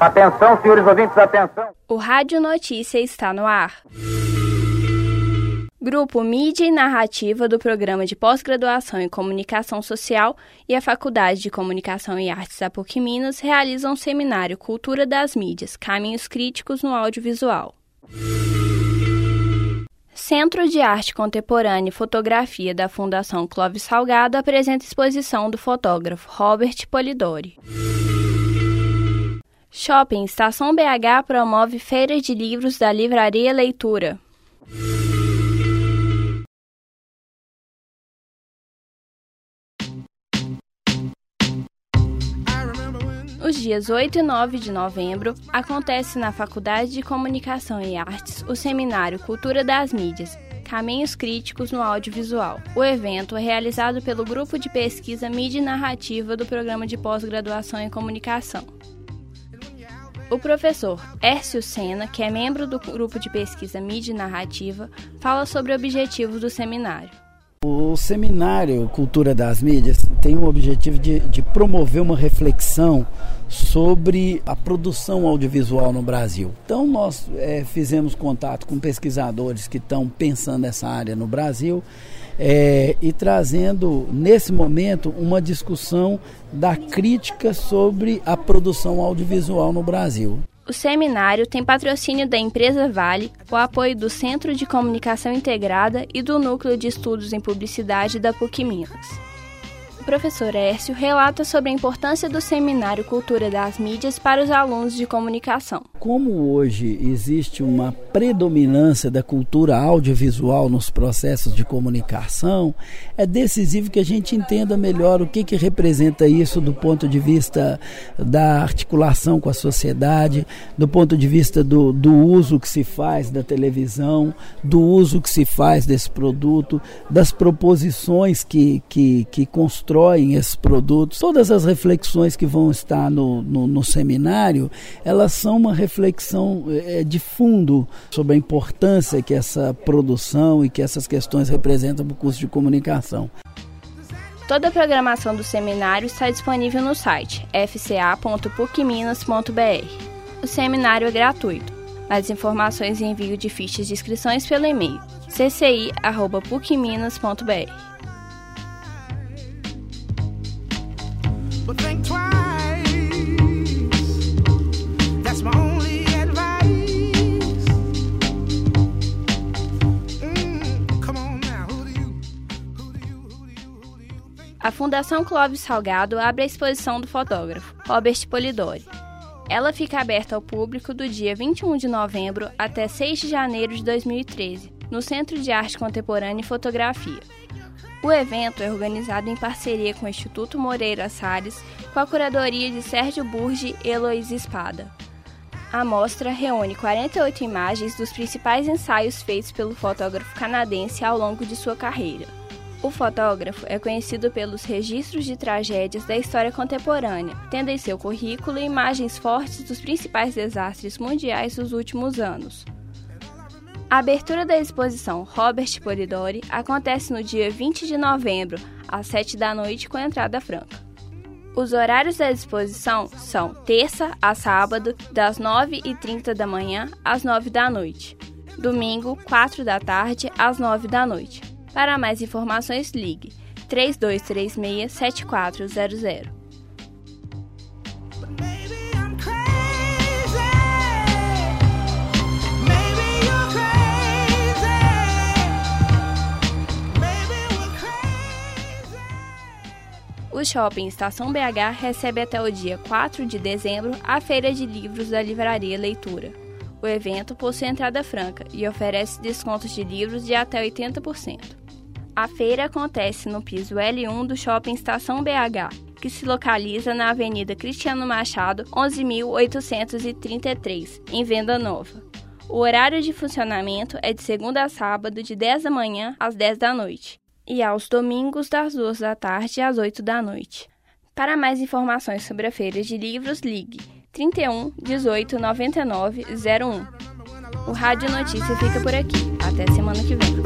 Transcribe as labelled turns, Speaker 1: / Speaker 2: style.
Speaker 1: Atenção, senhores ouvintes, atenção.
Speaker 2: O Rádio Notícia está no ar. Grupo Mídia e Narrativa do Programa de Pós-Graduação em Comunicação Social e a Faculdade de Comunicação e Artes da PUC Minas realizam um seminário Cultura das Mídias, Caminhos Críticos no Audiovisual. Centro de Arte Contemporânea e Fotografia da Fundação Clóvis Salgado apresenta exposição do fotógrafo Robert Polidori. Shopping Estação BH promove feira de livros da Livraria Leitura. Os dias 8 e 9 de novembro acontece na Faculdade de Comunicação e Artes o seminário Cultura das Mídias, Caminhos Críticos no Audiovisual. O evento é realizado pelo Grupo de Pesquisa Mídia e Narrativa do Programa de Pós-Graduação em Comunicação. O professor Ércio Sena, que é membro do Grupo de Pesquisa Mídia e Narrativa, fala sobre objetivos do seminário.
Speaker 3: O seminário Cultura das Mídias tem o objetivo de, de, promover uma reflexão sobre a produção audiovisual no Brasil. Então, nós é, fizemos contato com pesquisadores que estão pensando nessa área no Brasil é, e trazendo, nesse momento, uma discussão da crítica sobre a produção audiovisual no Brasil.
Speaker 2: O seminário tem patrocínio da empresa Vale, o apoio do Centro de Comunicação Integrada e do Núcleo de Estudos em Publicidade da PUC Minas professor Ércio relata sobre a importância do seminário Cultura das Mídias para os alunos de comunicação.
Speaker 3: Como hoje existe uma predominância da cultura audiovisual nos processos de comunicação, é decisivo que a gente entenda melhor o que, que representa isso do ponto de vista da articulação com a sociedade, do ponto de vista do, do uso que se faz da televisão, do uso que se faz desse produto, das proposições que, que, que constroem esses produtos, todas as reflexões que vão estar no, no, no seminário, elas são uma reflexão é, de fundo sobre a importância que essa produção e que essas questões representam para o curso de comunicação.
Speaker 2: Toda a programação do seminário está disponível no site fca.pucminas.br. O seminário é gratuito. Mais informações e envio de fichas de inscrições pelo e-mail cci.pucminas.br. A Fundação Clóvis Salgado abre a exposição do fotógrafo Robert Polidori. Ela fica aberta ao público do dia 21 de novembro até 6 de janeiro de 2013, no Centro de Arte Contemporânea e Fotografia. O evento é organizado em parceria com o Instituto Moreira Salles, com a curadoria de Sérgio Burgi e Heloísa Espada. A mostra reúne 48 imagens dos principais ensaios feitos pelo fotógrafo canadense ao longo de sua carreira. O fotógrafo é conhecido pelos registros de tragédias da história contemporânea, tendo em seu currículo imagens fortes dos principais desastres mundiais dos últimos anos. A abertura da exposição Robert Polidori acontece no dia 20 de novembro, às 7 da noite, com entrada franca. Os horários da exposição são terça a sábado, das 9h30 da manhã às 9 da noite. Domingo, 4 da tarde às 9 da noite. Para mais informações, ligue 3236 7400. O Shopping Estação BH recebe até o dia 4 de dezembro a Feira de Livros da Livraria Leitura. O evento possui entrada franca e oferece descontos de livros de até 80%. A feira acontece no piso L1 do Shopping Estação BH, que se localiza na Avenida Cristiano Machado, 11.833, em Venda Nova. O horário de funcionamento é de segunda a sábado, de 10 da manhã às 10 da noite e aos domingos das 2 da tarde às 8 da noite. Para mais informações sobre a feira de livros, ligue 31 18 99 01. O Rádio Notícia fica por aqui. Até semana que vem.